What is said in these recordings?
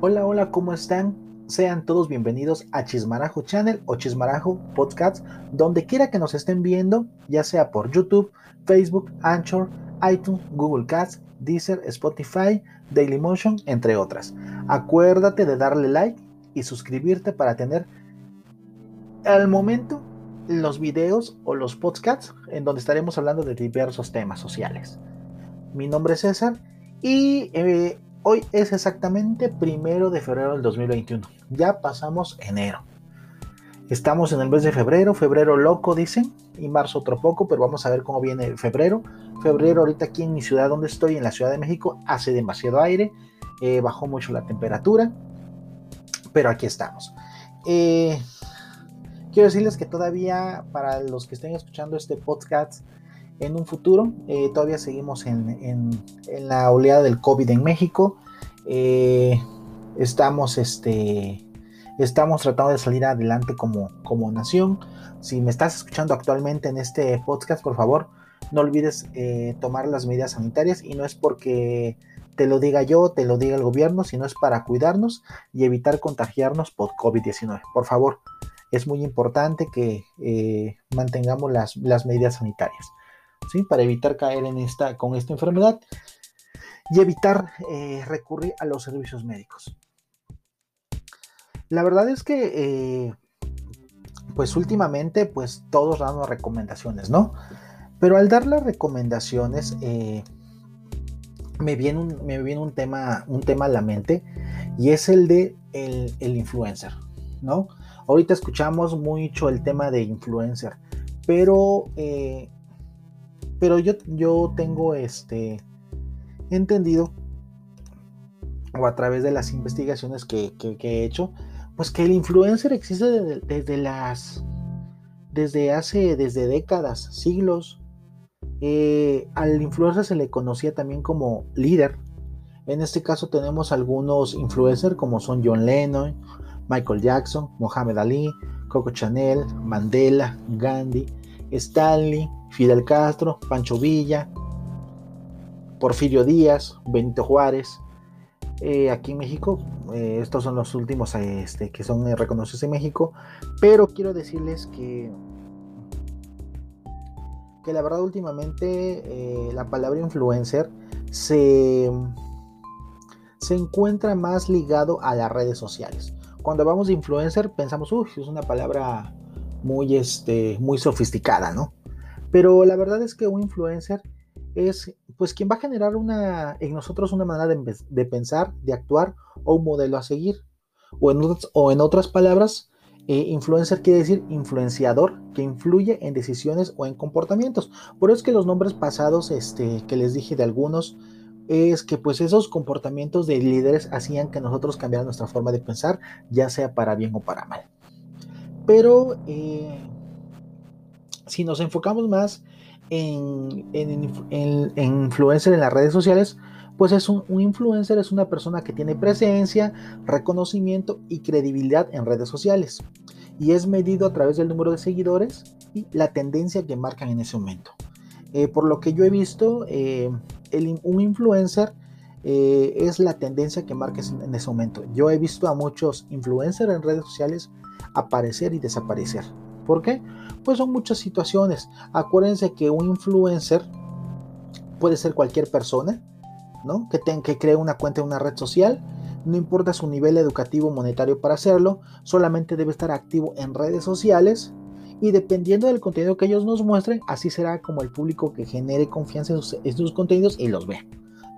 Hola, hola, ¿cómo están? Sean todos bienvenidos a Chismarajo Channel o Chismarajo Podcast, donde quiera que nos estén viendo, ya sea por YouTube, Facebook, Anchor, iTunes, Google Cast, Deezer, Spotify, Dailymotion, entre otras. Acuérdate de darle like y suscribirte para tener al momento los videos o los podcasts en donde estaremos hablando de diversos temas sociales. Mi nombre es César y eh, hoy es exactamente primero de febrero del 2021. Ya pasamos enero. Estamos en el mes de febrero, febrero loco dicen, y marzo otro poco, pero vamos a ver cómo viene febrero. Febrero ahorita aquí en mi ciudad donde estoy, en la Ciudad de México, hace demasiado aire, eh, bajó mucho la temperatura, pero aquí estamos. Eh, quiero decirles que todavía para los que estén escuchando este podcast en un futuro, eh, todavía seguimos en, la oleada del COVID en México. estamos este, Estamos tratando de salir adelante como, como nación. Si me estás escuchando actualmente en este podcast, por favor, no olvides eh, tomar las medidas sanitarias y no es porque te lo diga yo, te lo diga el gobierno, sino es para cuidarnos y evitar contagiarnos por COVID-19. Por favor, es muy importante que eh, mantengamos las, medidas sanitarias, ¿sí? Para evitar caer en esta, con esta enfermedad y evitar eh, recurrir a los servicios médicos. La verdad es que, eh, pues últimamente, pues todos damos recomendaciones, ¿no? Pero al dar las recomendaciones, me, viene un, me viene un tema, un tema a la mente y es el de el, influencer, ¿no? Ahorita escuchamos mucho el tema de influencer, pero, eh, pero yo, yo tengo este entendido o a través de las investigaciones que he hecho, pues que el influencer existe desde, las desde hace desde décadas, siglos. Eh, al influencer se le conocía también como líder. En este caso tenemos algunos influencers como son John Lennon, Michael Jackson, Mohamed Ali, Coco Chanel, Mandela, Gandhi, Stanley, Fidel Castro, Pancho Villa, Porfirio Díaz, Benito Juárez, eh, aquí en México. Eh, estos son los últimos este, que son eh, reconocidos en México. Pero quiero decirles que, que la verdad últimamente la palabra influencer se, se encuentra más ligado a las redes sociales. Cuando hablamos de influencer pensamos, uy, es una palabra muy, este, muy sofisticada, ¿no? Pero la verdad es que un influencer es pues quien va a generar una, en nosotros una manera de, pensar, de actuar o un modelo a seguir. O en, o en otras palabras, eh, influencer quiere decir influenciador que influye en decisiones o en comportamientos. Por eso es que los nombres pasados este, que les dije de algunos es que pues esos comportamientos de líderes hacían que nosotros cambiara nuestra forma de pensar, ya sea para bien o para mal. Pero eh, si nos enfocamos más en, influencer en las redes sociales, pues es un, influencer, es una persona que tiene presencia, reconocimiento y credibilidad en redes sociales. Y es medido a través del número de seguidores y la tendencia que marcan en ese momento. Eh, por lo que yo he visto, eh, un influencer eh, es la tendencia que marca en ese momento. Yo he visto a muchos influencers en redes sociales aparecer y desaparecer. ¿Por qué? Pues son muchas situaciones. Acuérdense que un influencer puede ser cualquier persona, ¿no? Que, que cree una cuenta en una red social. No importa su nivel educativo monetario para hacerlo, solamente debe estar activo en redes sociales y dependiendo del contenido que ellos nos muestren, así será como el público que genere confianza en sus, contenidos y los vea.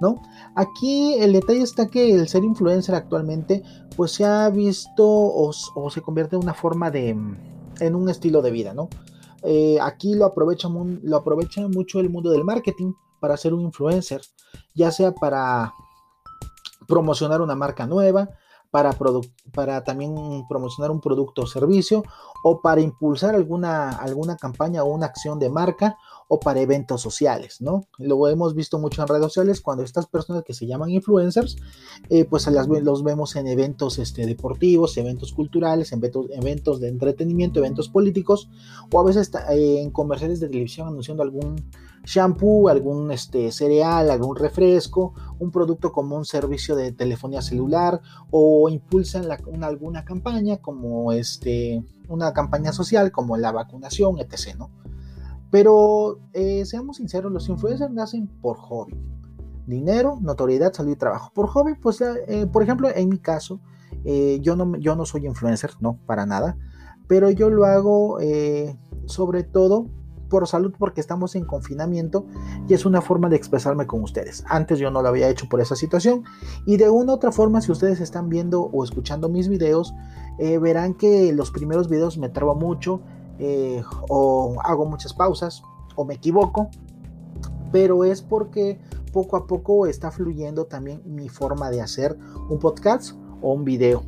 ¿No? Aquí el detalle está que el ser influencer actualmente pues se ha visto o se convierte en una forma de, en un estilo de vida, ¿no? Eh, aquí lo lo aprovecha mucho el mundo del marketing para ser un influencer, ya sea para promocionar una marca nueva, para, para también promocionar un producto o servicio, o para impulsar alguna, alguna campaña o una acción de marca, o para eventos sociales, ¿no? Lo hemos visto mucho en redes sociales cuando estas personas que se llaman influencers, eh, pues las, los vemos en eventos este, deportivos, eventos culturales, eventos, eventos de entretenimiento, eventos políticos, o a veces en comerciales de televisión anunciando algún shampoo, algún este, cereal, algún refresco, un producto como un servicio de telefonía celular o impulsan alguna campaña como este, una campaña social como la vacunación, etc. ¿no? Pero eh, seamos sinceros, los influencers nacen por hobby. Dinero, notoriedad, salud y trabajo. Por hobby, pues, eh, por ejemplo, en mi caso, eh, yo, no, yo no soy influencer, no, para nada. Pero yo lo hago sobre todo por salud porque estamos en confinamiento y es una forma de expresarme con ustedes. Antes yo no lo había hecho por esa situación y de una u otra forma si ustedes están viendo o escuchando mis videos verán que los primeros videos me trabo mucho, eh, o hago muchas pausas o me equivoco, pero es porque poco a poco está fluyendo también mi forma de hacer un podcast o un video.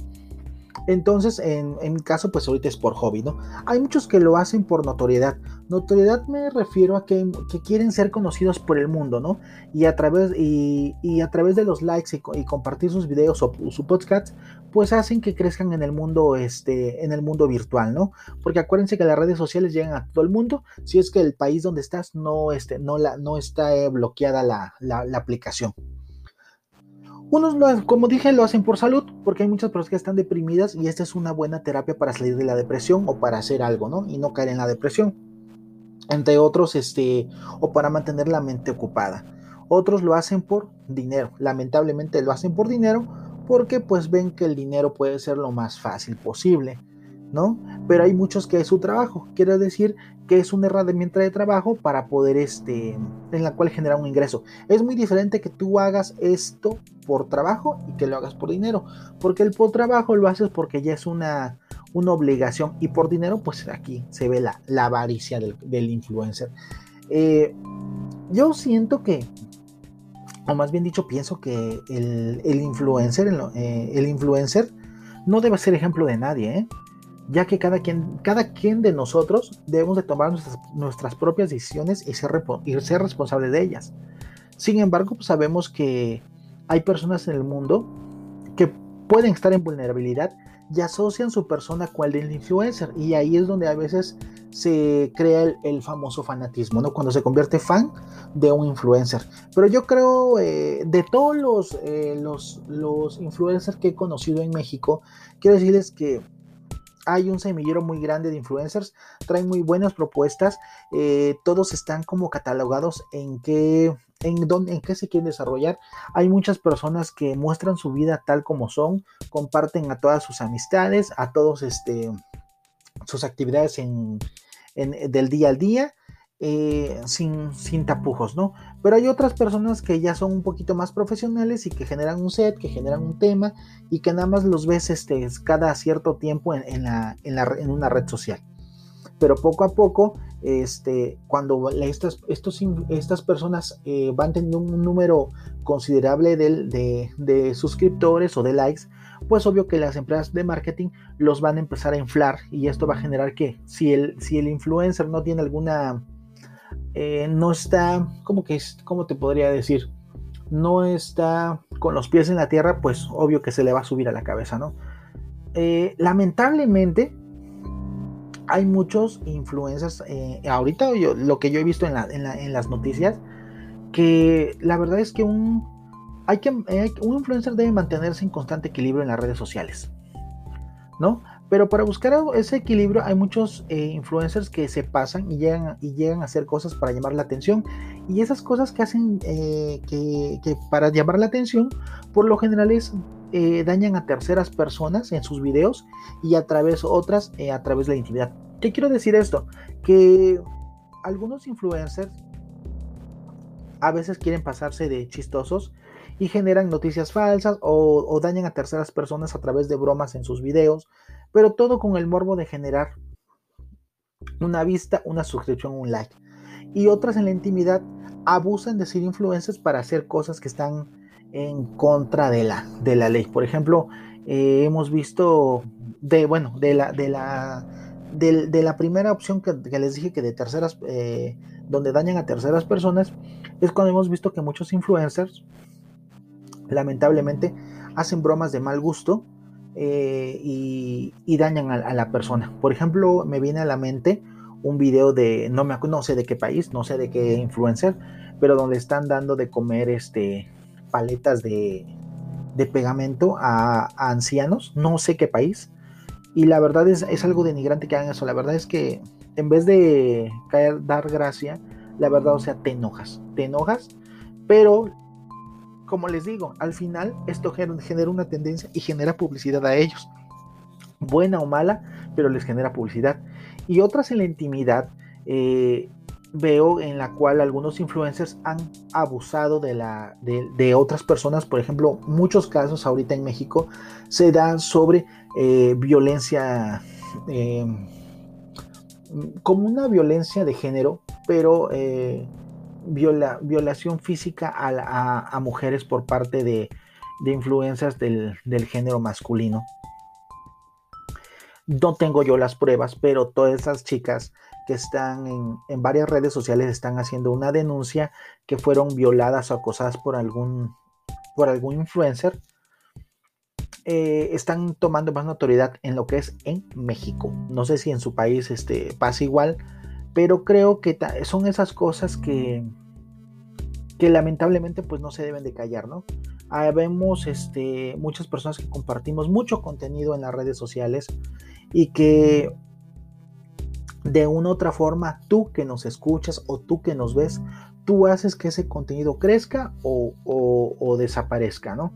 Entonces, en, mi caso, pues ahorita es por hobby, ¿no? Hay muchos que lo hacen por notoriedad. Notoriedad me refiero a que, quieren ser conocidos por el mundo, ¿no? Y a través, y, a través de los likes y, compartir sus videos o su podcast, pues hacen que crezcan en el mundo, este, en el mundo virtual, ¿no? Porque acuérdense que las redes sociales llegan a todo el mundo, si es que el país donde estás no, este, no, la, no está eh, bloqueada la, la, la aplicación. Unos, como dije, lo hacen por salud, porque hay muchas personas que están deprimidas y esta es una buena terapia para salir de la depresión o para hacer algo, ¿no? Y no caer en la depresión. Entre otros, este, o para mantener la mente ocupada. Otros lo hacen por dinero. Lamentablemente lo hacen por dinero porque pues ven que el dinero puede ser lo más fácil posible. ¿no? Pero hay muchos que es su trabajo, quiero decir que es una herramienta de trabajo para poder, este, en la cual generar un ingreso. Es muy diferente que tú hagas esto por trabajo y que lo hagas por dinero, porque el por trabajo lo haces porque ya es una, una obligación y por dinero, pues aquí se ve la, la avaricia del, influencer. Eh, yo siento que, o más bien dicho, pienso que el, influencer, el, eh, el influencer no debe ser ejemplo de nadie, ¿eh? Ya que cada quien, cada quien de nosotros debemos de tomar nuestras, propias decisiones y ser, y ser responsable de ellas. Sin embargo, pues sabemos que hay personas en el mundo que pueden estar en vulnerabilidad y asocian su persona con el del influencer y ahí es donde a veces se crea el, famoso fanatismo, ¿no? Cuando se convierte fan de un influencer. Pero yo creo, eh, de todos los, eh, los, los influencers que he conocido en México, quiero decirles que hay un semillero muy grande de influencers, traen muy buenas propuestas, eh, todos están como catalogados en qué, en, dónde, en qué se quieren desarrollar. Hay muchas personas que muestran su vida tal como son, comparten a todas sus amistades, a todos este, sus actividades en, del día al día eh, sin, sin, tapujos, ¿no? Pero hay otras personas que ya son un poquito más profesionales y que generan un set, que generan un tema y que nada más los ves este, cada cierto tiempo en, la, en, una red social. Pero poco a poco, este, cuando estas, estos, estas personas eh, van teniendo un número considerable de, de suscriptores o de likes, pues obvio que las empresas de marketing los van a empezar a inflar y esto va a generar que si el, si el influencer no tiene alguna eh, no está, como que, ¿cómo te podría decir? No está con los pies en la tierra, pues obvio que se le va a subir a la cabeza, ¿no? Eh, lamentablemente, hay muchos influencers, eh, ahorita lo que yo he visto en, las noticias, que la verdad es que un, hay que un influencer debe mantenerse en constante equilibrio en las redes sociales, ¿no? Pero para buscar ese equilibrio hay muchos eh, influencers que se pasan y llegan, y llegan a hacer cosas para llamar la atención. Y esas cosas que hacen eh, que, para llamar la atención, por lo general es eh, dañan a terceras personas en sus videos y a través otras a través de la intimidad. ¿Qué quiero decir esto? Que algunos influencers a veces quieren pasarse de chistosos y generan noticias falsas o, dañan a terceras personas a través de bromas en sus videos, pero todo con el morbo de generar una vista, una suscripción, un like. Y otras en la intimidad abusan de ser influencers para hacer cosas que están en contra de la, de la ley. Por ejemplo, eh, hemos visto de, bueno, de la, de la, de, la primera opción que, les dije que de terceras, eh, donde dañan a terceras personas, es cuando hemos visto que muchos influencers, lamentablemente, hacen bromas de mal gusto eh, y, dañan a, la persona. Por ejemplo, me viene a la mente un video de, no, me, no sé de qué país, no sé de qué influencer, pero donde están dando de comer este, paletas de, pegamento a, ancianos, no sé qué país. Y la verdad es, es, algo denigrante que hagan eso. La verdad es que en vez de caer, dar gracia, la verdad, o sea, te enojas, te enojas, pero como les digo, al final esto genera una tendencia y genera publicidad a ellos. Buena o mala, pero les genera publicidad. Y otras en la intimidad, eh, veo en la cual algunos influencers han abusado de, otras personas. Por ejemplo, muchos casos ahorita en México se dan sobre eh, violencia, eh, como una violencia de género, pero eh, violación física a, mujeres por parte de, influencias del, del género masculino. No tengo yo las pruebas, pero todas esas chicas que están en, varias redes sociales están haciendo una denuncia que fueron violadas o acosadas por algún, por algún influencer. Eh, están tomando más notoriedad en lo que es en México. No sé si en su país este, pasa igual, pero creo que son esas cosas que, que lamentablemente pues no se deben de callar, ¿no? Ah, vemos este, muchas personas que compartimos mucho contenido en las redes sociales y que de una u otra forma, tú que nos escuchas o tú que nos ves, tú haces que ese contenido crezca o, desaparezca, ¿no?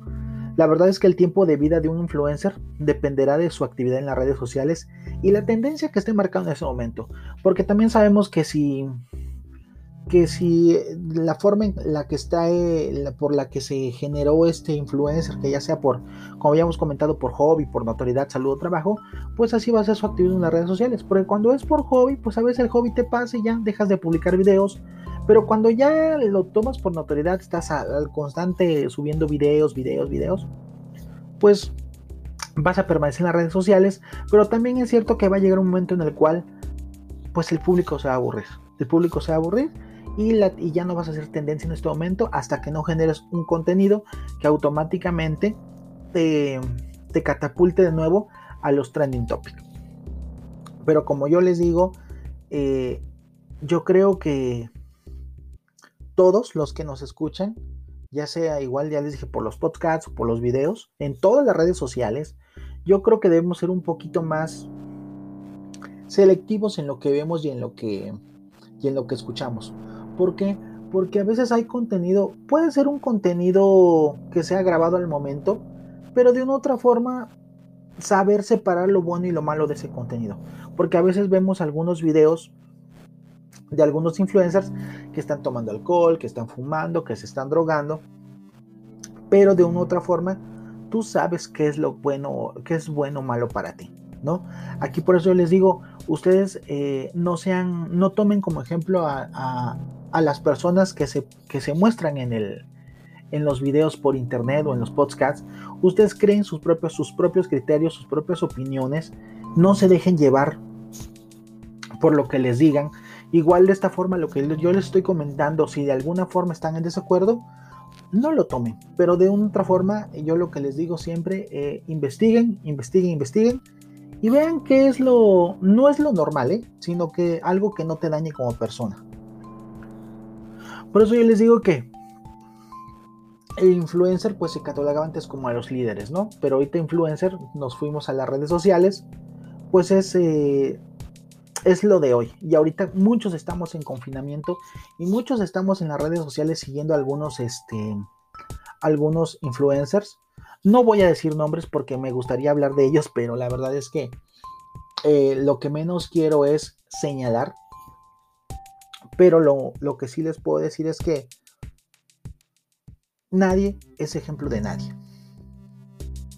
La verdad es que el tiempo de vida de un influencer dependerá de su actividad en las redes sociales y la tendencia que esté marcando en ese momento. Porque también sabemos que si que si la forma en la que está, eh, por la que se generó este influencer, que ya sea por, como habíamos comentado, por hobby, por notoriedad, salud o trabajo, pues así va a ser su actividad en las redes sociales. Porque cuando es por hobby, pues a veces el hobby te pasa y ya dejas de publicar videos. Pero cuando ya lo tomas por notoriedad, estás al constante subiendo videos, videos, videos, pues vas a permanecer en las redes sociales. Pero también es cierto que va a llegar un momento en el cual, pues el público se va a aburrir. El público se va a aburrir y, ya no vas a hacer tendencia en este momento hasta que no generes un contenido que automáticamente te, catapulte de nuevo a los trending topics. Pero como yo les digo, eh, yo creo que todos los que nos escuchan, ya sea igual, ya les dije, por los podcasts por los videos, en todas las redes sociales, yo creo que debemos ser un poquito más selectivos en lo que vemos y en lo que, y en lo que escuchamos. ¿Por qué? Porque a veces hay contenido, puede ser un contenido que sea grabado al momento, pero de una otra forma saber separar lo bueno y lo malo de ese contenido. Porque a veces vemos algunos videos de algunos influencers que están tomando alcohol, que están fumando, que se están drogando, pero de una u otra forma tú sabes qué es lo bueno, qué es bueno o malo para ti, ¿no? Aquí por eso les digo, ustedes eh, no sean, no tomen como ejemplo a, a las personas que se, que se muestran en, el, en los videos por internet o en los podcasts, ustedes creen sus propios, sus propios criterios, sus propias opiniones, no se dejen llevar por lo que les digan. Igual de esta forma, lo que yo les estoy comentando, si de alguna forma están en desacuerdo, no lo tomen. Pero de otra forma, yo lo que les digo siempre, eh, investiguen, investiguen, investiguen. Y vean qué es lo, no es lo normal, ¿eh? sino que algo que no te dañe como persona. Por eso yo les digo que el influencer pues se catalogaba antes como a los líderes, ¿no? Pero ahorita influencer nos fuimos a las redes sociales, pues es, eh, es lo de hoy. Y ahorita muchos estamos en confinamiento y muchos estamos en las redes sociales siguiendo algunos, este, algunos influencers. No voy a decir nombres porque me gustaría hablar de ellos, pero la verdad es que eh, lo que menos quiero es señalar pero lo, que sí les puedo decir es que nadie es ejemplo de nadie.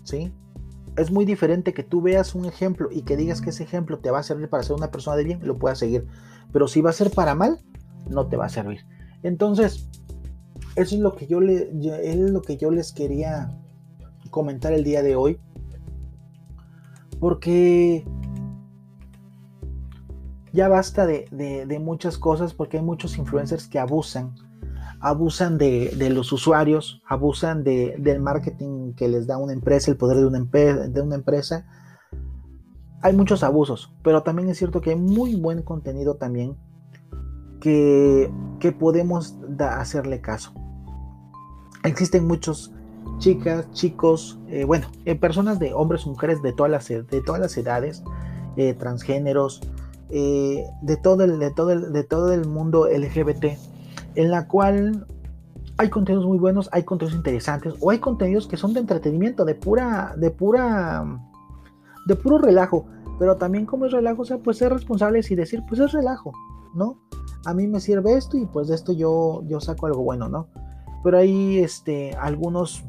¿Sí? Es muy diferente que tú veas un ejemplo y que digas que ese ejemplo te va a servir para ser una persona de bien, lo puedas seguir. Pero si va a ser para mal, no te va a servir. Entonces, eso es lo que yo, le, es lo que yo les quería comentar el día de hoy. Porque ya basta de, muchas cosas porque hay muchos influencers que abusan, abusan de, los usuarios, abusan del marketing que les da una empresa, el poder de una, de empresa. hay muchos abusos, pero también es cierto que hay muy buen contenido también que, que podemos hacerle caso. Existen muchos chicas, chicos, eh, bueno, eh, personas de hombres, mujeres de todas las, de todas las edades, eh, transgéneros, de, todo el, de, todo el, de todo el mundo LGBT, en la cual hay contenidos muy buenos, hay contenidos interesantes, o hay contenidos que son de entretenimiento, de pura, de pura, de puro relajo. Pero también como es relajo, o sea, pues ser responsables y decir, pues es relajo, ¿no? A mí me sirve esto y pues de esto yo, yo saco algo bueno, ¿no? Pero hay este, algunos,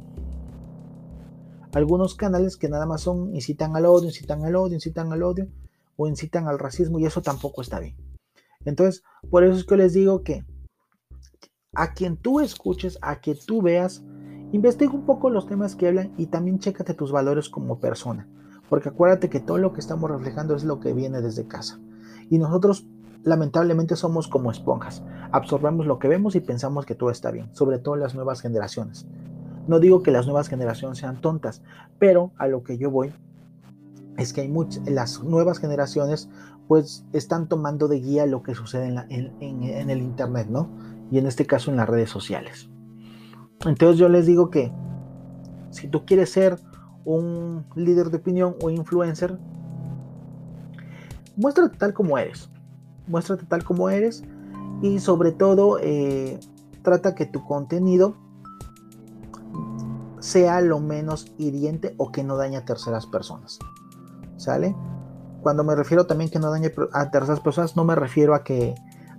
algunos canales que nada más son, incitan al odio, incitan al odio, incitan al odio, o incitan al racismo, y eso tampoco está bien. Entonces, por eso es que les digo que a quien tú escuches, a que tú veas, investiga un poco los temas que hablan y también chécate tus valores como persona. Porque acuérdate que todo lo que estamos reflejando es lo que viene desde casa. Y nosotros lamentablemente somos como esponjas. Absorbemos lo que vemos y pensamos que todo está bien, sobre todo las nuevas generaciones. No digo que las nuevas generaciones sean tontas, pero a lo que yo voy es que hay muchas, las nuevas generaciones pues están tomando de guía lo que sucede en, en el Internet, ¿no? Y en este caso en las redes sociales. Entonces yo les digo que si tú quieres ser un líder de opinión o influencer, muéstrate tal como eres. Muéstrate tal como eres y sobre todo eh, trata que tu contenido sea lo menos hiriente o que no dañe a terceras personas. ¿Sale? Cuando me refiero también que no dañe a terceras personas, no me refiero a que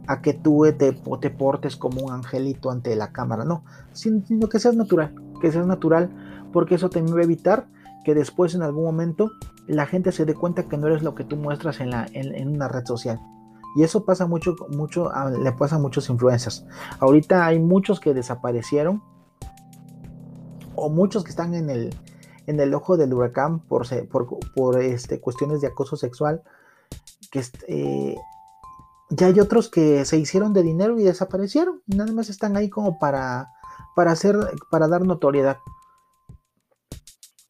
a que tú te, te portes como un angelito ante la cámara, no, sino que seas natural, que seas natural, porque eso te va a evitar que después en algún momento la gente se dé cuenta que no eres lo que tú muestras en, la, en, una red social. Y eso pasa mucho, mucho, le pasa a muchos influencers. Ahorita hay muchos que desaparecieron o muchos que están en el, en el ojo del huracán por, por, por este, cuestiones de acoso sexual. Que eh, ya hay otros que se hicieron de dinero y desaparecieron. Nada más están ahí como para, para, hacer, para dar notoriedad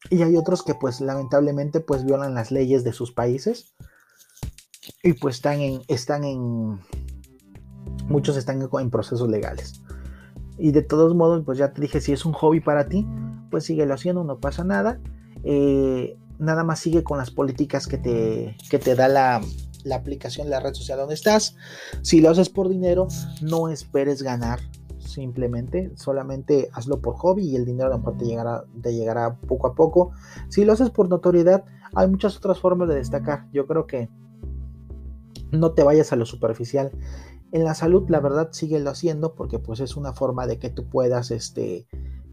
y hay otros que pues lamentablemente pues violan las leyes de sus países y pues están en, están en, muchos están en, procesos legales. Y de todos modos, pues ya te dije, si es un hobby para ti, pues síguelo haciendo, no pasa nada. Eh, nada más sigue con las políticas que te, que te da la, la aplicación, la red social donde estás. Si lo haces por dinero, no esperes ganar simplemente, solamente hazlo por hobby y el dinero a lo mejor te llegará, te llegará poco a poco. Si lo haces por notoriedad, hay muchas otras formas de destacar. Yo creo que no te vayas a lo superficial. En la salud, la verdad, síguelo haciendo porque pues es una forma de que tú puedas, este,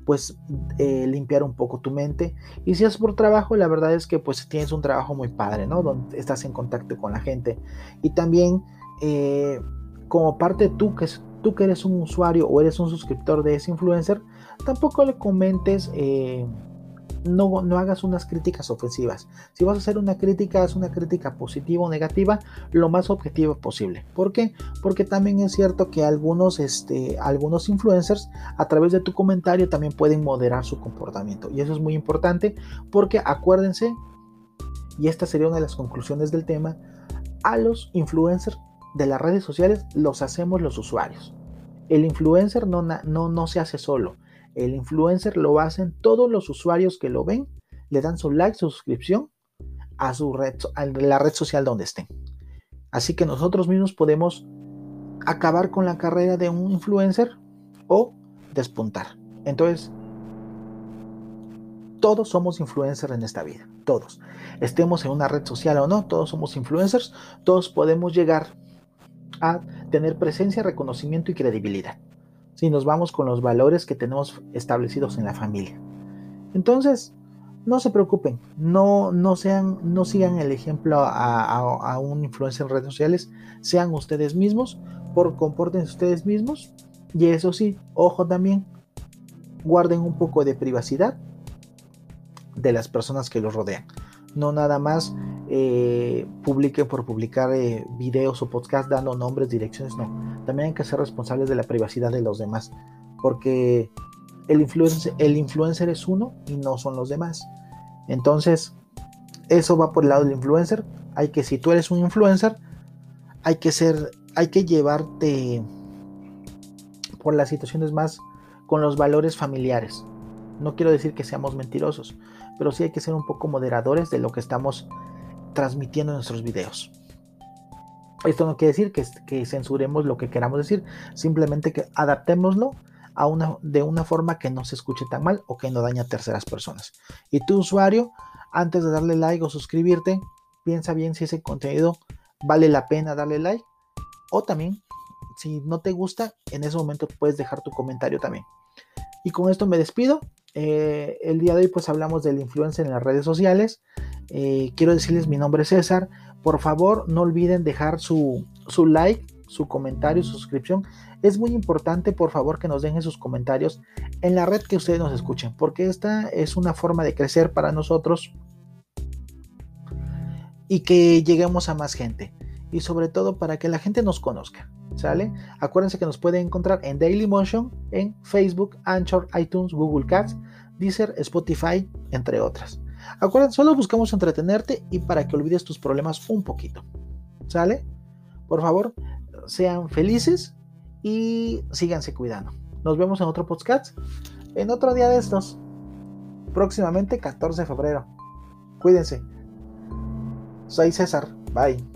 pues limpiar un poco tu mente. Y si es por trabajo, la verdad es que pues tienes un trabajo muy padre, ¿no? Donde estás en contacto con la gente. Y también eh, como parte tú que tú que eres un usuario o eres un suscriptor de ese influencer, tampoco le comentes, eh, no, no, hagas unas críticas ofensivas. Si vas a hacer una crítica, haz una crítica positiva o negativa, lo más objetiva posible. ¿Por qué? Porque también es cierto que algunos, este, algunos influencers a través de tu comentario también pueden moderar su comportamiento. Y eso es muy importante porque acuérdense, y esta sería una de las conclusiones del tema, a los influencers de las redes sociales los hacemos los usuarios. El influencer no, no, no se hace solo. El influencer lo hacen todos los usuarios que lo ven, le dan su like, su suscripción a, su red, a la red social donde estén. Así que nosotros mismos podemos acabar con la carrera de un influencer o despuntar. Entonces, todos somos influencers en esta vida, todos. Estemos en una red social o no, todos somos influencers, todos podemos llegar a tener presencia, reconocimiento y credibilidad. Si nos vamos con los valores que tenemos establecidos en la familia. Entonces, no se preocupen, no, no, sean, no sigan el ejemplo a, un influencer en redes sociales, sean ustedes mismos, por comporten ustedes mismos. Y eso sí, ojo también, guarden un poco de privacidad de las personas que los rodean. No nada más eh, publiquen por publicar eh, videos o podcasts dando nombres, direcciones, no. También hay que ser responsables de la privacidad de los demás, porque el influencer, el influencer es uno y no son los demás. Entonces, eso va por el lado del influencer. Hay que, si tú eres un influencer, hay que ser, hay que llevarte por las situaciones más con los valores familiares. No quiero decir que seamos mentirosos, pero sí hay que ser un poco moderadores de lo que estamos transmitiendo en nuestros videos. Esto no quiere decir que, censuremos lo que queramos decir, simplemente que adaptémoslo de una forma que no se escuche tan mal o que no daña a terceras personas. Y tu usuario, antes de darle like o suscribirte, piensa bien si ese contenido vale la pena darle like. O también, si no te gusta, en ese momento puedes dejar tu comentario también. Y con esto me despido. Eh, el día de hoy pues hablamos del influencer en las redes sociales. Eh, quiero decirles mi nombre es César. Por favor no olviden dejar su, su like, su comentario, su suscripción. Es muy importante por favor que nos dejen sus comentarios en la red que ustedes nos escuchen. Porque esta es una forma de crecer para nosotros y que lleguemos a más gente. Y sobre todo para que la gente nos conozca. ¿Sale? Acuérdense que nos pueden encontrar en Dailymotion, en Facebook, Anchor, iTunes, Google Cats, Deezer, Spotify, entre otras. Acuérdense, solo buscamos entretenerte y para que olvides tus problemas un poquito. ¿Sale? Por favor, sean felices y síganse cuidando. Nos vemos en otro podcast, en otro día de estos. Próximamente 14 de febrero. Cuídense. Soy César. Bye.